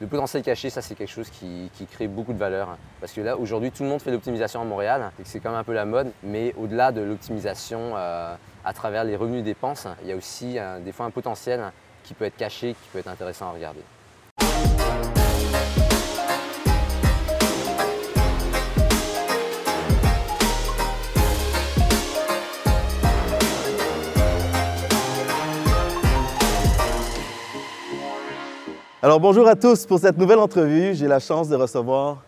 Le potentiel caché, ça c'est quelque chose qui, crée beaucoup de valeur. Parce que là, aujourd'hui, tout le monde fait de l'optimisation à Montréal, et c'est quand même un peu la mode. Mais au-delà de l'optimisation euh, à travers les revenus dépenses, il y a aussi euh, des fois un potentiel qui peut être caché, qui peut être intéressant à regarder. Alors bonjour à tous pour cette nouvelle entrevue. J'ai la chance de recevoir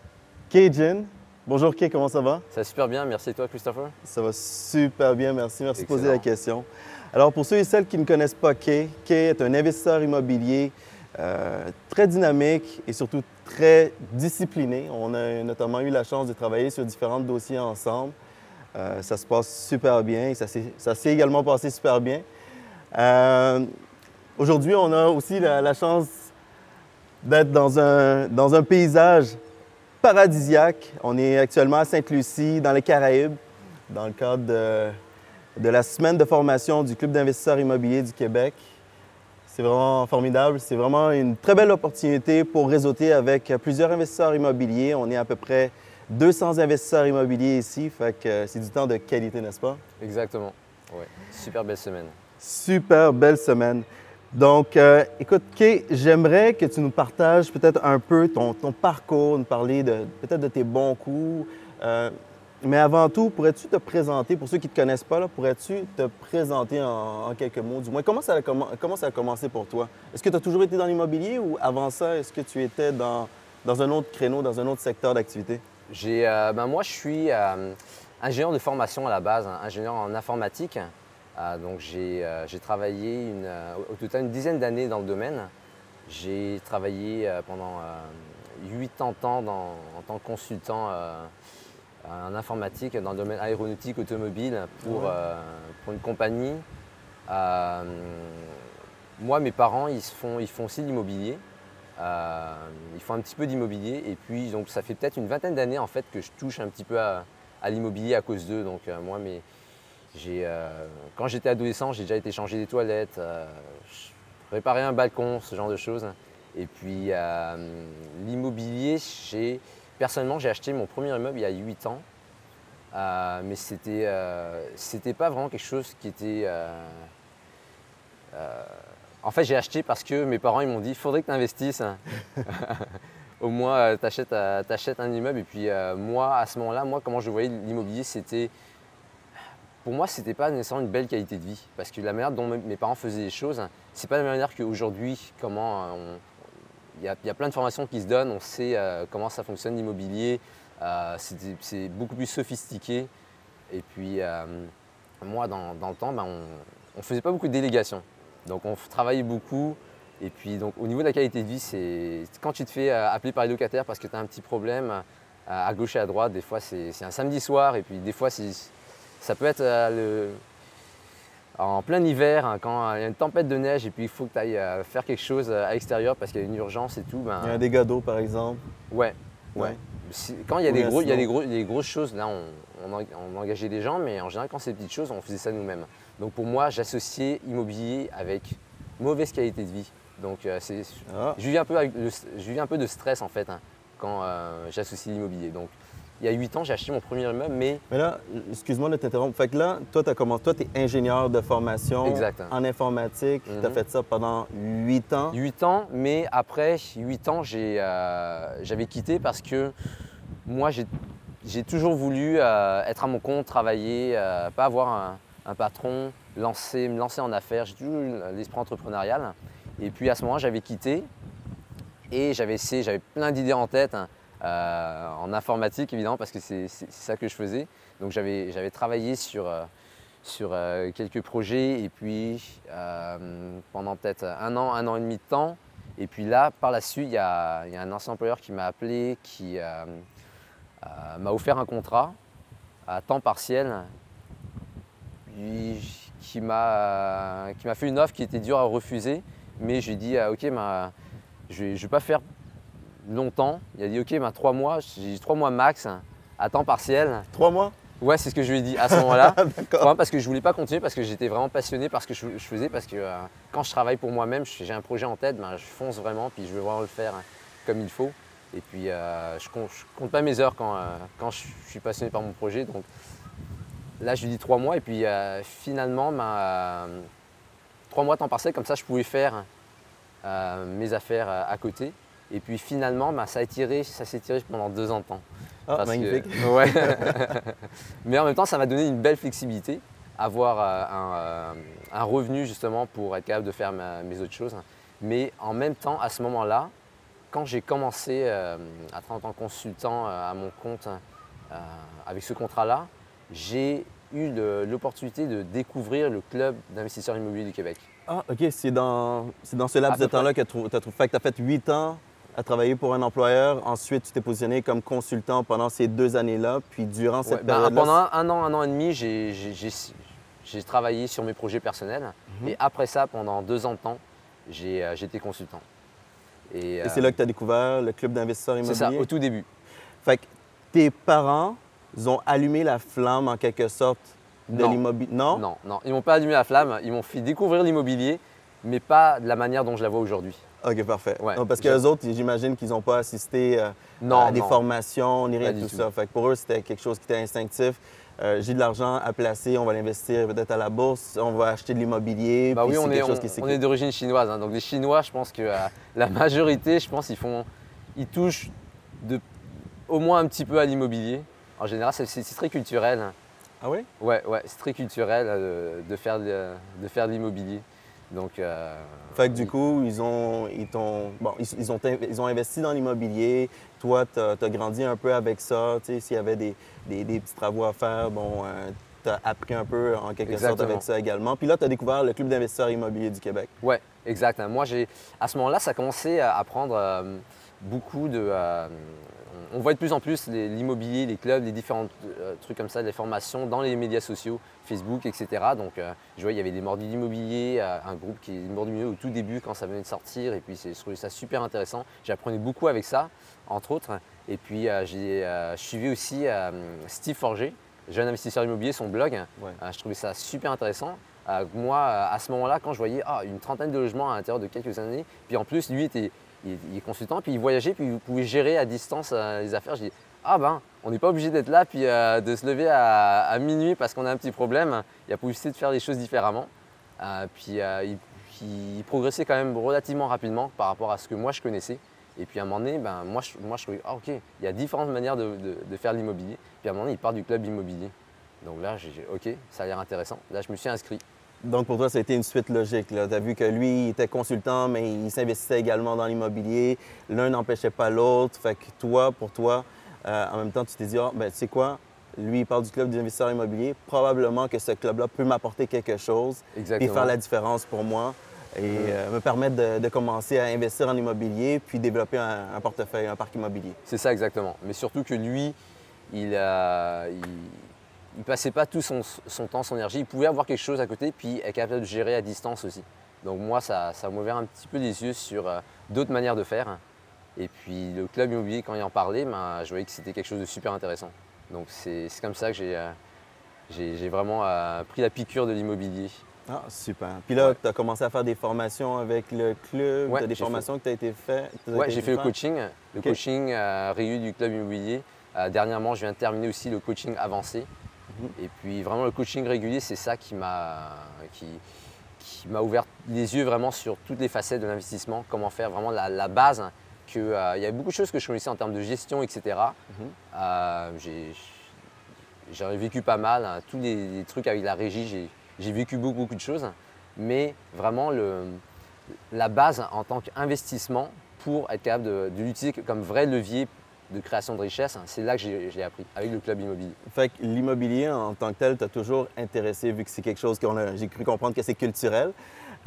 Kay Jin. Bonjour Kay, comment ça va? Ça va super bien, merci toi Christopher? Ça va super bien, merci. Merci de poser la question. Alors pour ceux et celles qui ne connaissent pas Kay, Kay est un investisseur immobilier euh, très dynamique et surtout très discipliné. On a notamment eu la chance de travailler sur différents dossiers ensemble. Euh, ça se passe super bien et ça s'est ça s'est également passé super bien. Euh, Aujourd'hui, on a aussi la, la chance d'être dans un, dans un paysage paradisiaque. On est actuellement à Sainte-Lucie, dans les Caraïbes, dans le cadre de, de la semaine de formation du Club d'investisseurs immobiliers du Québec. C'est vraiment formidable. C'est vraiment une très belle opportunité pour réseauter avec plusieurs investisseurs immobiliers. On est à peu près 200 investisseurs immobiliers ici, fait que c'est du temps de qualité, n'est-ce pas? Exactement. Ouais. Super belle semaine. Super belle semaine. Donc, euh, écoute, Kay, j'aimerais que tu nous partages peut-être un peu ton, parcours, nous parler de, peut-être de tes bons coups. Euh, mais avant tout, pourrais-tu te présenter, pour ceux qui ne te connaissent pas, pourrais-tu te présenter en, quelques mots, du moins? Comment ça, a, commencé pour toi? Est-ce que tu as toujours été dans l'immobilier ou avant ça, est-ce que tu étais dans, un autre créneau, dans un autre secteur d'activité? J'ai, euh, ben moi, je suis ingénieur de formation à la base, hein, ingénieur en informatique. Euh, donc j'ai, euh, j'ai travaillé une, euh, au total une dizaine d'années dans le domaine. J'ai travaillé euh, pendant 80 ans dans- en tant que consultant en informatique dans le domaine aéronautique automobile pour, Ouais. pour une compagnie. Moi, mes parents, ils, font, ils font aussi de l'immobilier. Euh, ils font un petit peu d'immobilier et puis donc ça fait peut-être une vingtaine d'années en fait que je touche un petit peu à, à l'immobilier à cause d'eux. Donc euh, moi, j'ai, euh, quand j'étais adolescent, j'ai déjà été changer des toilettes, euh, réparer un balcon, ce genre de choses. Et puis euh, l'immobilier, personnellement j'ai acheté mon premier immeuble il y a 8 ans, Euh, mais c'était euh, c'était pas vraiment quelque chose qui était euh, en fait, j'ai acheté parce que mes parents ils m'ont dit il faudrait que tu investisses. Au moins, tu achètes, un immeuble. Et puis, moi, à ce moment-là, moi, comment je voyais l'immobilier, c'était. Pour moi, c'était pas nécessairement une belle qualité de vie. Parce que la manière dont mes- parents faisaient les choses, c'est pas la manière qu'aujourd'hui, comment euh, il y, a, plein de formations qui se donnent, on sait euh, comment ça fonctionne l'immobilier, euh, c'est beaucoup plus sophistiqué. Et puis, moi, dans, le temps, ben, on ne faisait pas beaucoup de délégations. Donc, on travaillait beaucoup. Et puis, donc, au niveau de la qualité de vie, c'est quand tu te fais appeler par les locataires parce que tu as un petit problème à gauche et à droite, des fois, c'est un samedi soir. Et puis, des fois, c'est- ça peut être euh, le, en plein hiver, hein, quand il y a une tempête de neige et puis il faut que tu ailles euh, faire quelque chose euh, à l'extérieur parce qu'il y a une urgence et tout. ben, Il y a un dégât d'eau, par exemple. Ouais, ouais. Ouais. Si- Quand il y a des, gros, il y a des, gros, des grosses choses, là, on, on, en- on engageait des gens, mais en général, quand c'est des petites choses, on faisait ça nous-mêmes. Donc pour moi, j'associais immobilier avec mauvaise qualité de vie. Donc euh, c'est, Ah. je, vis un peu avec le- je vis un peu de stress en fait hein, quand j'associe l'immobilier. Donc il y a 8 ans, j'ai acheté mon premier immeuble, mais Mais là, excuse-moi de t'interrompre. Fait que là, toi, tu commencé, toi, es ingénieur de formation Exact. en informatique. Tu as Mhm. fait ça pendant huit ans. 8 ans, mais après 8 ans, j'ai, euh, j'avais quitté parce que moi, j'ai, j'ai toujours voulu euh, être à mon compte, travailler, euh, pas avoir un, un patron, lancer, me lancer en affaires. J'ai toujours eu l'esprit entrepreneurial. Et puis à ce moment, j'avais quitté et j'avais essayé, j'avais plein d'idées en tête, hein, euh, en informatique évidemment, parce que c'est, ça que je faisais. Donc j'avais, travaillé sur, euh, sur euh, quelques projets et puis pendant peut-être un an, un an et demi de temps. Et puis là, par la suite, il y y a un ancien employeur qui m'a appelé, qui m'a offert un contrat à temps partiel, qui m'a fait une offre qui était dure à refuser. Mais j'ai dit, ok, ben, je ne vais pas faire longtemps. Il a dit, ok, ben, trois mois, j'ai dit trois mois max à temps partiel. Trois mois? Ouais, c'est ce que je lui ai dit à ce moment-là. D'accord. Vraiment parce que je voulais pas continuer, parce que j'étais vraiment passionné par ce que je, je faisais, parce que euh, quand je travaille pour moi-même, j'ai un projet en tête, ben, je fonce vraiment, puis je veux vraiment le faire comme il faut. Et puis, euh, je, compte, compte pas mes heures quand, euh, quand je suis passionné par mon projet. Donc là, je lui dis trois mois. Et puis, finalement, ben, trois mois temps partiel, comme ça, je pouvais faire mes affaires à côté. Et puis finalement, ben, ça, ça s'est tiré pendant deux ans de temps. Ah, magnifique. ouais. Mais en même temps, ça m'a donné une belle flexibilité, avoir un, un, revenu justement pour être capable de faire mes autres choses. Mais en même temps, à ce moment-là, quand j'ai commencé euh, à travailler en tant que consultant euh, à mon compte euh, avec ce contrat-là, j'ai eu l'opportunité de découvrir le club d'investisseurs immobiliers du Québec. Ah, OK. C'est dans, dans ce laps de temps-là que tu as, fait que tu as fait huit ans à travailler pour un employeur. Ensuite, tu t'es positionné comme consultant pendant ces deux années-là. Puis durant cette ben, période-là... pendant un an, un an et demi, j'ai travaillé sur mes projets personnels. Mhm. Et après ça, pendant deux ans de temps, j'ai été consultant. Et, c'est là que tu as découvert le club d'investisseurs immobiliers? C'est ça, au tout début. Fait que tes parents ont allumé la flamme en quelque sorte de l'immobilier? Non? Non, non. Ils m'ont pas allumé la flamme. Ils m'ont fait découvrir l'immobilier, mais pas de la manière dont je la vois aujourd'hui. OK, parfait. Ouais, parce que les autres, j'imagine qu'ils n'ont pas assisté euh, à des formations ni rien de tout, ça. Fait que pour eux, c'était quelque chose qui était instinctif. Euh, j'ai de l'argent à placer, on va l'investir peut-être à la bourse, on va acheter de l'immobilier. Bah oui, on est, on, est d'origine chinoise. Hein. donc les Chinois, je pense que euh, la majorité, je pense, ils font, ils touchent de, au moins un petit peu à l'immobilier. En général, c'est très culturel. Ah oui? Ouais, ouais, c'est très culturel de, faire de, faire de l'immobilier. Donc, fait que du coup, ils ont, ils, bon, ils, ont, ils ont investi dans l'immobilier, toi, tu as, grandi un peu avec ça. S'il y avait des, petits travaux à faire, bon, euh, tu as appris un peu en quelque sorte avec ça également. Puis là, tu as découvert le Club d'investisseurs immobiliers du Québec. Oui, exactement. Moi, j'ai à ce moment-là, ça a commencé à prendre euh, beaucoup de. On voit de plus en plus l'immobilier, les clubs, les différents euh, trucs comme ça, les formations dans les médias sociaux, Facebook, etc. Donc, euh, je vois, il y avait des mordus d'immobilier, euh, un groupe qui est mordu milieu au tout début quand ça venait de sortir. Et puis, je trouvais ça super intéressant. J'apprenais beaucoup avec ça, entre autres. Et puis, j'ai suivi aussi Steve Forger, jeune investisseur immobilier, son blog. je trouvais ça super intéressant. moi, à ce moment-là, quand je voyais ah, une trentaine de logements à l'intérieur de quelques années, puis en plus, lui était il, est consultant, puis il voyageait, puis vous pouvez gérer à distance euh, les affaires. Je dis, ah ben, on n'est pas obligé d'être là, puis euh, de se lever à, minuit parce qu'on a un petit problème. Il a possibilité de faire les choses différemment. Euh, puis il, progressait quand même relativement rapidement par rapport à ce que moi je connaissais. Et puis à un moment donné, ben, moi, je, moi je trouvais, ah ok, il y a différentes manières de, de faire l'immobilier. Puis à un moment donné, il part du club immobilier. Donc là, j'ai dit, ok, ça a l'air intéressant. Là, je me suis inscrit. Donc, pour toi, ça a été une suite logique. Tu as vu que lui, il était consultant, mais il s'investissait également dans l'immobilier. L'un n'empêchait pas l'autre. Fait que toi, pour toi, euh, en même temps, tu t'es dit, ah, ben, tu sais quoi, lui, il parle du club des investisseurs immobiliers. Probablement que ce club-là peut m'apporter quelque chose et faire la différence pour moi et euh, me permettre de, commencer à investir en immobilier puis développer un, portefeuille, un parc immobilier. C'est ça exactement. Mais surtout que lui, il, a, il il passait pas tout son, temps, son énergie. Il pouvait avoir quelque chose à côté, puis être capable de gérer à distance aussi. Donc moi, ça, ça m'a ouvert un petit peu les yeux sur euh, d'autres manières de faire. Et puis le club immobilier, quand il en parlait, ben, je voyais que c'était quelque chose de super intéressant. Donc c'est comme ça que j'ai euh, vraiment euh, pris la piqûre de l'immobilier. Ah, super. Puis là, tu as commencé à faire des formations avec le club, tu as des formations que tu as été fait. Oui, j'ai fait le coaching, le coaching réu du club immobilier. dernièrement, je viens de terminer aussi le coaching avancé. Mhm. Et puis vraiment le coaching régulier, c'est ça qui m'a qui, m'a ouvert les yeux vraiment sur toutes les facettes de l'investissement, comment faire vraiment la, base. que, euh, il y avait beaucoup de choses que je connaissais en termes de gestion, etc. Mhm. Euh, j'ai vécu pas mal, hein. tous les, trucs avec la régie, j'ai vécu beaucoup, beaucoup de choses. Mais vraiment, le, la base en tant qu'investissement pour être capable de l'utiliser comme vrai levier de création de richesse, hein, c'est là que j'ai appris, avec le club immobilier. Fait que l'immobilier en tant que tel t'a toujours intéressé, vu que c'est quelque chose qu'on a, j'ai cru comprendre que c'est culturel.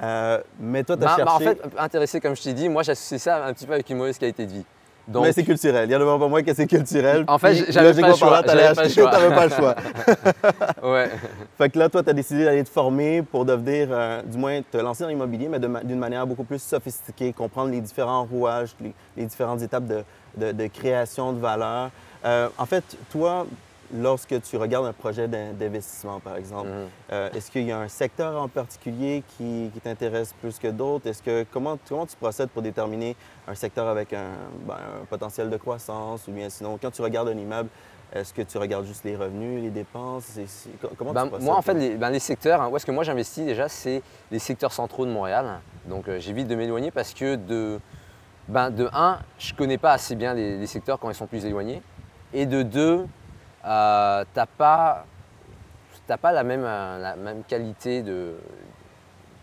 Euh, mais toi, tu as cherché... en fait, intéressé, comme je t'ai dit, moi, j'associe ça un petit peu avec une mauvaise qualité de vie. Donc... Mais c'est culturel. Il y en a pas moins que c'est culturel. En fait, j'avais pas, le choix. J'avais pas le choix. pas le choix. ouais. Fait que là, toi, tu as décidé d'aller te former pour devenir, euh, du moins, te lancer dans l'immobilier, mais d'une manière beaucoup plus sophistiquée, comprendre les différents rouages, les différentes étapes de, de, création de valeur. Euh, en fait, toi, lorsque tu regardes un projet d'in- d'investissement, par exemple, Mhm. euh, est-ce qu'il y a un secteur en particulier qui, qui t'intéresse plus que d'autres? Est-ce que comment, comment tu procèdes pour déterminer un secteur avec un, ben, un potentiel de croissance ou bien sinon, quand tu regardes un immeuble, est-ce que tu regardes juste les revenus, les dépenses? Comment Ben, tu procèdes? moi, en fait, les, ben, les secteurs, hein, où est-ce que moi j'investis déjà, c'est les secteurs centraux de Montréal. Donc euh, j'évite de m'éloigner parce que de, ben, de un, je connais pas assez bien les, secteurs quand ils sont plus éloignés. Et de deux, euh, pas, t'as pas la même, euh, la même qualité de.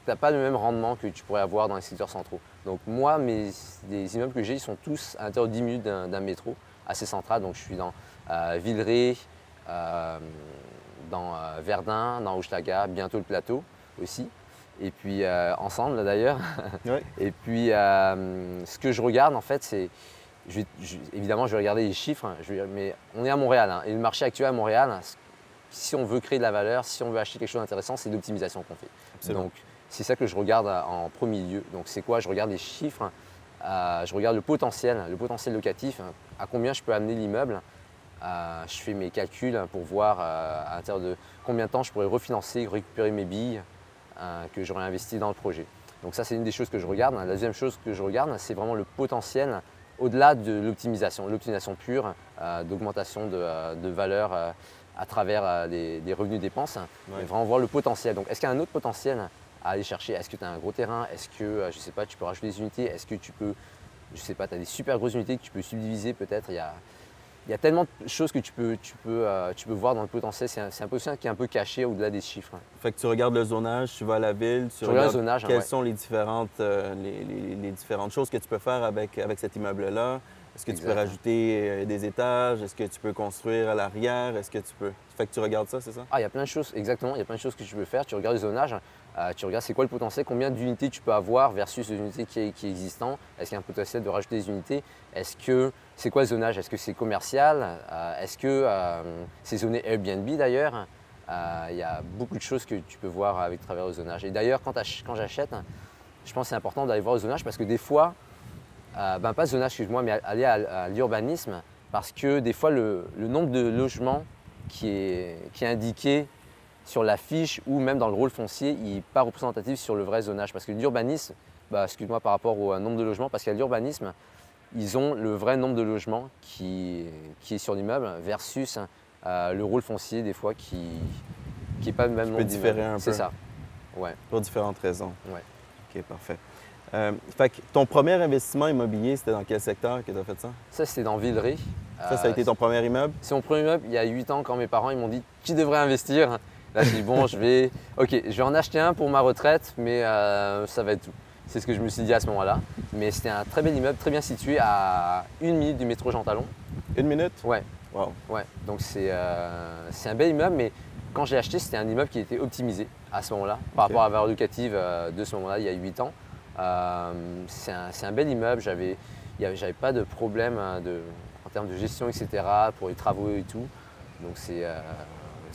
T'as pas le même rendement que tu pourrais avoir dans les secteurs centraux. Donc moi, mes, les immeubles que j'ai, ils sont tous à l'intérieur de 10 minutes d'un métro assez central. Donc je suis dans euh, Villeray, dans Verdun, dans Hochelaga, bientôt le plateau aussi. Et puis euh, ensemble d'ailleurs. Ouais. Et puis euh, ce que je regarde en fait, c'est. je vais- je- évidemment, je vais regarder les chiffres, je mais on est à Montréal. hein, et le marché actuel à Montréal, si on veut créer de la valeur, si on veut acheter quelque chose d'intéressant, c'est l'optimisation qu'on fait. Absolument. Donc c'est ça que je regarde euh, en premier lieu. Donc c'est quoi? Je regarde les chiffres, euh, je regarde le potentiel, le potentiel locatif, à combien je peux amener l'immeuble. Je fais mes calculs pour voir à l'intérieur de combien de temps je pourrais refinancer, récupérer mes billes que j'aurais investi dans le projet. Donc ça, c'est une des choses que je regarde. La deuxième chose que je regarde, c'est vraiment le potentiel au-delà de l'optimisation, l'optimisation pure, euh, d'augmentation de, euh, de valeur euh, à travers euh, des, des revenus dépenses, Ouais. mais vraiment voir le potentiel. Donc est-ce qu'il y a un autre potentiel à aller chercher? Est-ce que tu as un gros terrain? Est-ce que, euh, je sais pas, tu peux rajouter des unités? Est-ce que tu peux, je sais pas, tu as des super grosses unités que tu peux subdiviser peut-être? Il y a, il y a tellement de choses que tu peux, tu peux, euh, tu peux voir dans le potentiel. C'est un, un potentiel qui est un peu caché au-delà des chiffres. Fait que tu regardes le zonage, tu vas à la ville, tu le regardes hein, quelles ouais. sont les différentes, euh, les, les- les différentes choses que tu peux faire avec, avec cet immeuble-là. Est-ce que tu peux rajouter euh, des étages? Est-ce que tu peux construire à l'arrière? Est-ce que tu peux... Fait que tu regardes ça, c'est ça? Ah, il y a plein de choses, exactement. Il y a plein de choses que tu peux faire. Tu regardes le zonage, euh, tu regardes c'est quoi le potentiel, combien d'unités tu peux avoir versus les unités qui, qui existantes. Est-ce qu'il y a un potentiel de rajouter des unités? Est-ce que c'est quoi le zonage? Est-ce que c'est commercial? Euh, Est-ce que euh, c'est zoné Airbnb d'ailleurs? Il y a beaucoup de choses que tu peux voir avec travers le zonage. Et d'ailleurs, quand, j'achète, je pense que c'est important d'aller voir le zonage parce que des fois, ben pas le zonage, excuse-moi, mais aller à, à l'urbanisme parce que des fois, le, le nombre de logements qui est, qui est indiqué sur la fiche ou même dans le rôle foncier, il n'est pas représentatif sur le vrai zonage. Parce que l'urbanisme, bah, excuse-moi par rapport au nombre de logements, parce qu'à l'urbanisme, ils ont le vrai nombre de logements qui, qui est sur l'immeuble versus euh, le rôle foncier des fois qui n'est pas le même nombre différer un C'est peu. ça. Ouais. Pour différentes raisons. Ouais. OK, parfait. Euh, fait que ton premier investissement immobilier, c'était dans quel secteur que tu as fait ça? Ça, c'était dans Villeray. Ça, ça a Euh, été ton premier immeuble? C'est mon premier immeuble il y a 8 ans quand mes parents ils m'ont dit tu devrais investir. Là j'ai dit bon je vais ok je vais en acheter un pour ma retraite mais euh, ça va être tout. C'est ce que je me suis dit à ce moment-là. Mais c'était un très bel immeuble, très bien situé à une minute du métro Jean Talon. Une minute? Ouais, Wow. ouais. Donc c'est euh, c'est un bel immeuble mais quand j'ai acheté c'était un immeuble qui était optimisé à ce moment-là par rapport à la valeur locative euh, de ce moment-là il y a 8 ans. Euh, c'est un, un bel immeuble, j'avais pas de problème hein, de, en termes de gestion, etc., pour les travaux et tout. Donc c'est,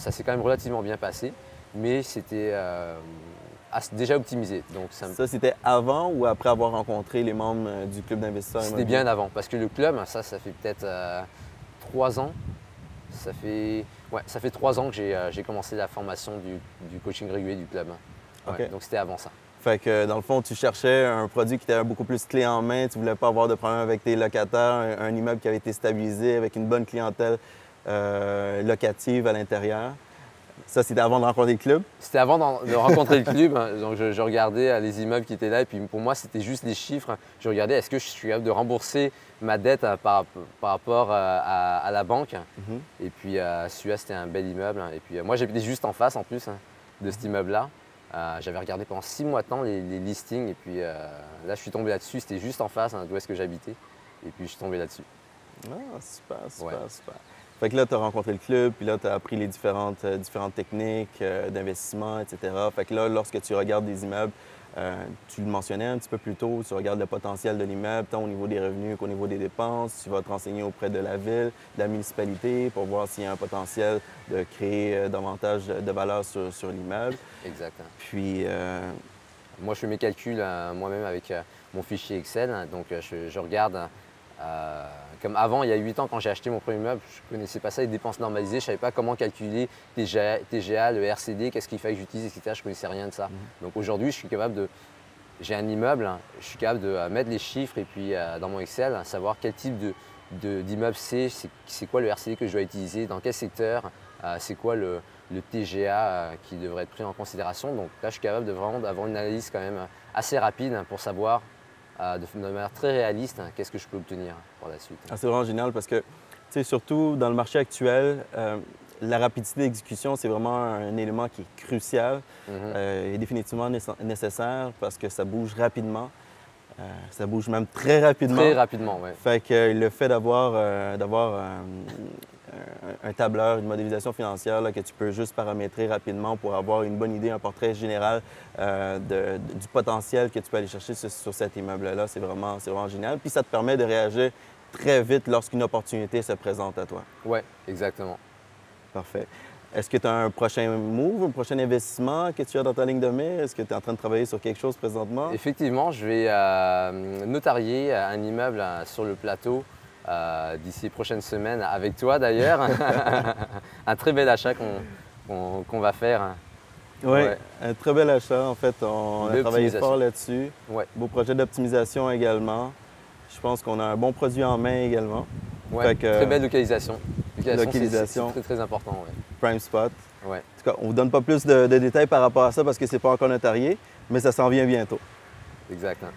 ça s'est quand même relativement bien passé, mais c'était euh, déjà optimisé. Donc ça me- Ça, c'était avant ou après avoir rencontré les membres euh, du club d'investisseurs c'était bien avant, parce que le club, ça, ça fait peut-être euh, trois ans. Ça fait, ouais, ça fait trois ans que j'ai, euh, commencé la formation du, du coaching régulier du club. Ouais. Donc c'était avant ça. Fait que dans le fond, tu cherchais un produit qui était beaucoup plus clé en main, tu voulais pas avoir de problème avec tes locataires, un, un immeuble qui avait été stabilisé avec une bonne clientèle euh, locative à l'intérieur. Ça, c'était avant de rencontrer le club? C'était avant de rencontrer le club, hein. donc je, je regardais euh, les immeubles qui étaient là et puis pour moi c'était juste des chiffres. Je regardais est-ce que je suis capable de rembourser ma dette euh, par, par rapport euh, à, à la banque? Mhm. Et puis celui-là c'était un bel immeuble. hein. Et puis moi j'habitais juste en face en plus hein, de cet immeuble-là. Euh, J'avais regardé pendant six mois de temps les, les listings et puis là je suis tombé là-dessus. C'était juste en face d'où est-ce que j'habitais. Et puis je suis tombé là-dessus. Ah, super, super, Ouais. super. Fait que là, tu as rencontré le club, puis là, tu as appris les différentes, euh, différentes techniques euh, d'investissement, etc. Fait que là, lorsque tu regardes des immeubles, euh, tu le mentionnais un petit peu plus tôt, tu regardes le potentiel de l'immeuble, tant au niveau des revenus qu'au niveau des dépenses. Tu vas te renseigner auprès de la ville, de la municipalité, pour voir s'il y a un potentiel de créer davantage de valeur sur, sur l'immeuble. Exact. Puis, Moi, je fais mes calculs moi-même avec mon fichier Excel. hein. Donc, je, je regarde euh, comme avant, il y a 8 ans, quand j'ai acheté mon premier immeuble, je ne connaissais pas ça, les dépenses normalisées, je ne savais pas comment calculer TGA, TGA le RCD, qu'est-ce qu'il fallait que j'utilise, etc. Je ne connaissais rien de ça. Mhm. Donc aujourd'hui, je suis capable de. J'ai un immeuble, je suis capable de euh, mettre les chiffres et puis euh, dans mon Excel, savoir quel type d'immeuble c'est, c'est quoi le RCD que je dois utiliser, dans quel secteur, euh, c'est quoi le, TGA qui devrait être pris en considération. Donc là, je suis capable de vraiment d'avoir une analyse quand même assez rapide pour savoir de, manière très réaliste hein, qu'est-ce que je peux obtenir pour la suite. Ah, c'est vraiment génial parce que, surtout dans le marché actuel, euh, la rapidité d'exécution, c'est vraiment un élément qui est crucial mhm. euh, et définitivement nécessaire parce que ça bouge rapidement. Euh, ça bouge même très rapidement. Très rapidement, oui. Fait que le fait d'avoir d'avoir un tableur, une modélisation financière que tu peux juste paramétrer rapidement pour avoir une bonne idée, un portrait général du potentiel que tu peux aller chercher sur, sur cet immeuble-là, c'est vraiment, vraiment génial. Puis ça te permet de réagir très vite lorsqu'une opportunité se présente à toi. Oui, exactement. Parfait. Est-ce que tu as un prochain move, un prochain investissement que tu as dans ta ligne de mire? Est-ce que tu es en train de travailler sur quelque chose présentement? Effectivement, je vais euh, notarier un immeuble euh, sur le plateau euh, d'ici prochaines semaines, avec toi d'ailleurs. un très bel achat qu'on va faire. Oui, un très bel achat. En fait, on a travaillé fort là-dessus. Ouais. Beau projet d'optimisation également. Je pense qu'on a un bon produit en main également. Ouais, très belle localisation. Localisation. C'est très, très important. Prime spot. Ouais. En tout cas, on ne vous donne pas plus de, détails par rapport à ça parce que c'est pas encore notarié, mais ça s'en vient bientôt. Exactement.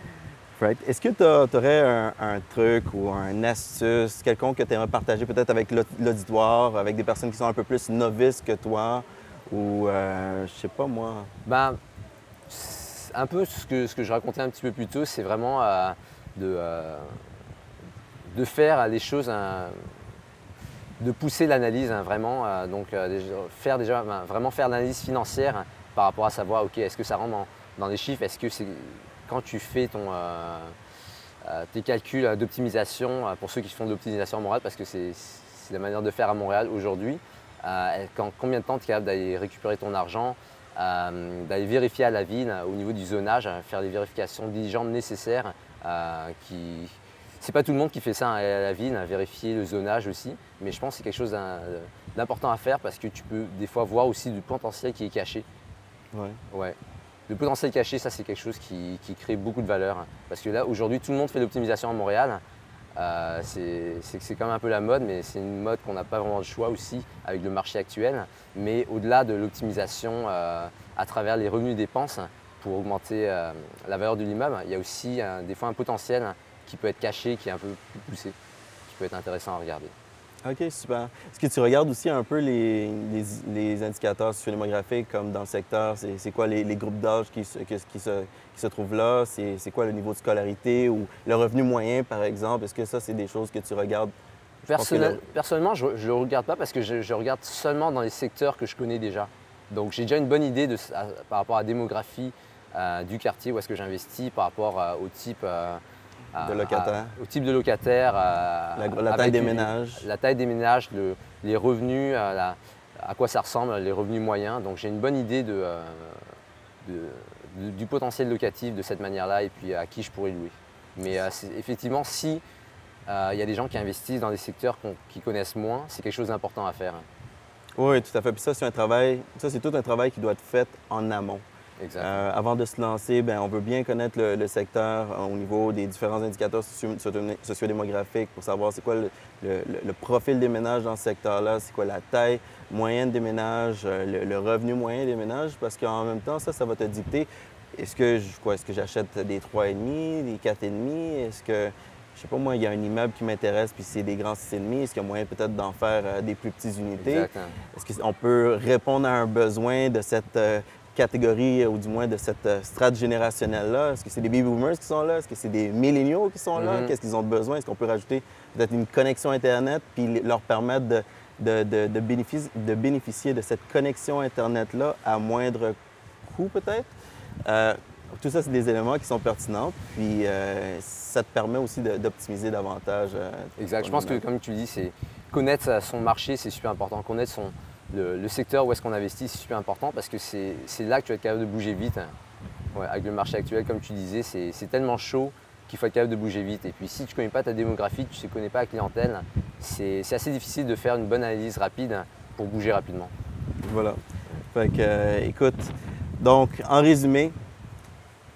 Est-ce que tu aurais un, truc ou un astuce quelconque que tu aimerais partager peut-être avec l'auditoire, avec des personnes qui sont un peu plus novices que toi ou euh, je sais pas moi? Ben, un peu ce que, je racontais un petit peu plus tôt, c'est vraiment euh, de, euh, de faire les choses, hein, de pousser l'analyse hein, vraiment, euh, donc faire déjà ben, vraiment faire l'analyse financière par rapport à savoir ok est-ce que ça rentre dans, dans les chiffres, est-ce que c'est quand tu fais ton, tes calculs d'optimisation pour ceux qui font de l'optimisation à Montréal parce que c'est la manière de faire à Montréal aujourd'hui. combien de temps tu es capable d'aller récupérer ton argent, d'aller vérifier à la ville au niveau du zonage, faire les vérifications diligentes nécessaires euh, qui... C'est pas tout le monde qui fait ça hein, à la ville, hein, vérifier le zonage aussi, mais je pense que c'est quelque chose d'important à faire parce que tu peux des fois voir aussi du potentiel qui est caché. Ouais. ouais. Le potentiel caché, ça c'est quelque chose qui, crée beaucoup de valeur. Parce que là, aujourd'hui, tout le monde fait l'optimisation à Montréal. Euh, c'est quand même un peu la mode, mais c'est une mode qu'on n'a pas vraiment de choix aussi avec le marché actuel. Mais au-delà de l'optimisation euh, à travers les revenus dépenses, pour augmenter euh, la valeur de l'immeuble, il y a aussi des fois un potentiel qui peut être caché, qui est un peu plus poussé, qui peut être intéressant à regarder. OK, super. Est-ce que tu regardes aussi un peu les, les, indicateurs sociodémographiques comme dans le secteur? C'est quoi les, groupes d'âge qui, qui, se, trouvent là? C'est quoi le niveau de scolarité ou le revenu moyen, par exemple? Est-ce que ça, c'est des choses que tu regardes? Personnellement, je ne le regarde pas parce que je, regarde seulement dans les secteurs que je connais déjà. Donc j'ai déjà une bonne idée de, par rapport à la démographie euh, du quartier où est-ce que j'investis par rapport euh, au type euh, de locataire. au type de locataire. La, taille des ménages. La taille des ménages, les revenus, à quoi ça ressemble, les revenus moyens. Donc j'ai une bonne idée de, du potentiel locatif de cette manière-là et puis à qui je pourrais louer. Mais effectivement, si il y a des gens qui investissent dans des secteurs qui connaissent moins, c'est quelque chose d'important à faire. Oui, tout à fait. Puis ça, c'est un travail, ça, c'est tout un travail qui doit être fait en amont. Euh, avant de se lancer, ben, on veut bien connaître le, secteur euh, au niveau des différents indicateurs sociodémographiques pour savoir c'est quoi le, profil des ménages dans ce secteur-là, c'est quoi la taille moyenne des ménages, euh, le, revenu moyen des ménages, parce qu'en même temps, ça, ça va te dicter est-ce que, est-ce que j'achète des 3,5, des 4,5, est-ce que je sais pas moi, il y a un immeuble qui m'intéresse puis c'est des grands 6,5. Est-ce qu'il y a moyen peut-être d'en faire des plus petites unités? Est-ce qu'on peut répondre à un besoin de cette catégorie, euh, ou du moins de cette euh, strate générationnelle-là? Est-ce que c'est des baby boomers qui sont là? Est-ce que c'est des milléniaux qui sont là? Mm-hmm. Qu'est-ce qu'ils ont besoin? Est-ce qu'on peut rajouter peut-être une connexion Internet puis leur permettre de, de, bénéficier, de cette connexion Internet-là à moindre coût peut-être? Euh, tout ça, c'est des éléments qui sont pertinents, puis ça te permet aussi d'optimiser davantage. exact. Je pense que, comme tu dis, c'est connaître son marché, c'est super important. Connaître son, le, secteur où est-ce qu'on investit, c'est super important parce que c'est là que tu vas être capable de bouger vite. Hein. avec le marché actuel, comme tu disais, c'est tellement chaud qu'il faut être capable de bouger vite. Et puis si tu ne connais pas ta démographie, tu ne connais pas la clientèle, c'est assez difficile de faire une bonne analyse rapide pour bouger rapidement. Voilà. Euh, écoute, donc en résumé,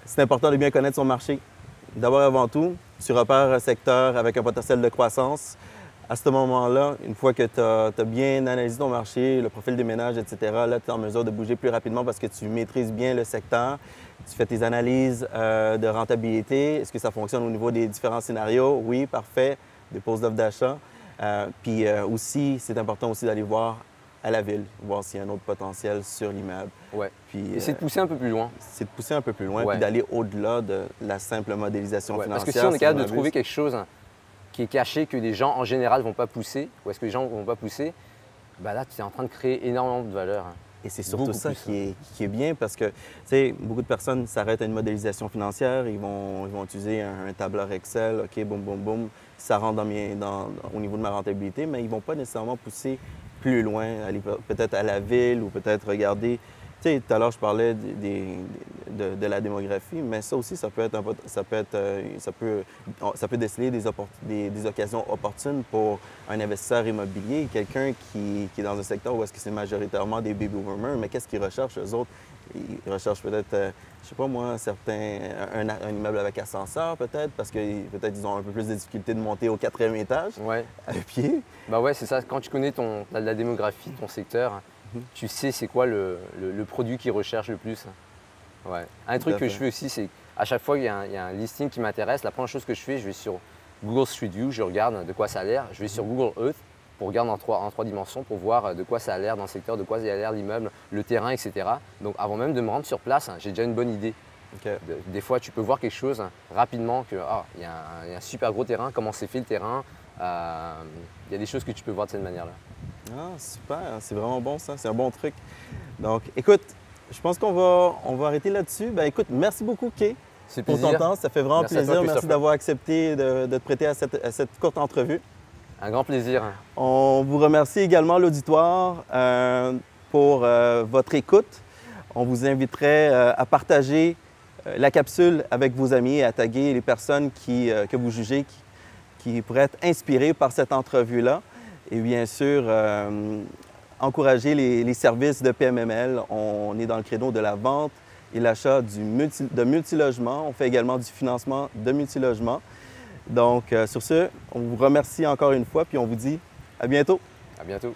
c'est important de bien connaître son marché. D'abord avant tout, tu repères un secteur avec un potentiel de croissance. À ce moment-là, une fois que tu as, bien analysé ton marché, le profil des ménages, etc., là, tu es en mesure de bouger plus rapidement parce que tu maîtrises bien le secteur. Tu fais tes analyses euh, de rentabilité. Est-ce que ça fonctionne au niveau des différents scénarios? Oui, parfait. Des poses d'offres d'achat. Euh, puis euh, aussi, c'est important aussi d'aller voir à la ville, voir s'il y a un autre potentiel sur l'immeuble. Ouais. Puis, c'est de pousser un peu plus loin. C'est de pousser un peu plus loin, puis d'aller au-delà de la simple modélisation financière. Parce que si on est capable de trouver quelque chose qui est caché, que les gens en général ne vont pas pousser, ou est-ce que les gens ne vont pas pousser, bah là, tu es en train de créer énormément de valeur. Et c'est surtout ça qui est, bien parce que, tu sais, beaucoup de personnes s'arrêtent à une modélisation financière, ils vont, ils vont utiliser un, tableur Excel, OK, boum, boum, boum, ça rentre dans, au niveau de ma rentabilité, mais ils ne vont pas nécessairement pousser plus loin, aller peut-être à la ville ou peut-être regarder sais, tout à l'heure, je parlais de, la démographie, mais ça aussi, ça peut être, ça peut, être, euh, ça peut, ça peut déceler des, des, occasions opportunes pour un investisseur immobilier, quelqu'un qui, est dans un secteur où est-ce que c'est majoritairement des baby boomers, mais qu'est-ce qu'ils recherchent, eux autres? Ils recherchent peut-être, euh, je sais pas moi, certains, un, immeuble avec ascenseur peut-être, parce que peut-être ils ont un peu plus de difficulté de monter au quatrième étage ouais. à pied. Bah ouais, c'est ça. Quand tu connais ton, la démographie, ton secteur, tu sais c'est quoi le, produit qu'ils recherchent le plus. Ouais. Un truc que je fais aussi, c'est à chaque fois qu'il y, a un listing qui m'intéresse, la première chose que je fais, je vais sur Google Street View, je regarde de quoi ça a l'air. Je vais sur Google Earth pour regarder en trois, en trois dimensions pour voir de quoi ça a l'air dans le secteur, de quoi ça a l'air l'immeuble, le terrain, etc. Donc avant même de me rendre sur place, j'ai déjà une bonne idée. des fois, tu peux voir quelque chose rapidement que ah, il y, a un super gros terrain, comment c'est fait le terrain. Euh, il y a des choses que tu peux voir de cette manière-là. Ah, super, c'est vraiment bon ça, c'est un bon truc. Donc, écoute, je pense qu'on va, on va arrêter là-dessus. Ben, écoute, merci beaucoup, Kay, pour ton temps. Ça fait vraiment plaisir. merci d'avoir accepté de, te prêter à cette, courte entrevue. Un grand plaisir. On vous remercie également, l'auditoire, euh, pour euh, votre écoute. On vous inviterait euh, à partager la capsule avec vos amis et à taguer les personnes qui, que vous jugez qui, qui pourraient être inspirées par cette entrevue-là. Et bien sûr, euh, encourager les, services de PMML. On est dans le créneau de la vente et l'achat multi, de multilogements. On fait également du financement de multilogements. Donc, euh, sur ce, on vous remercie encore une fois, puis on vous dit à bientôt. À bientôt.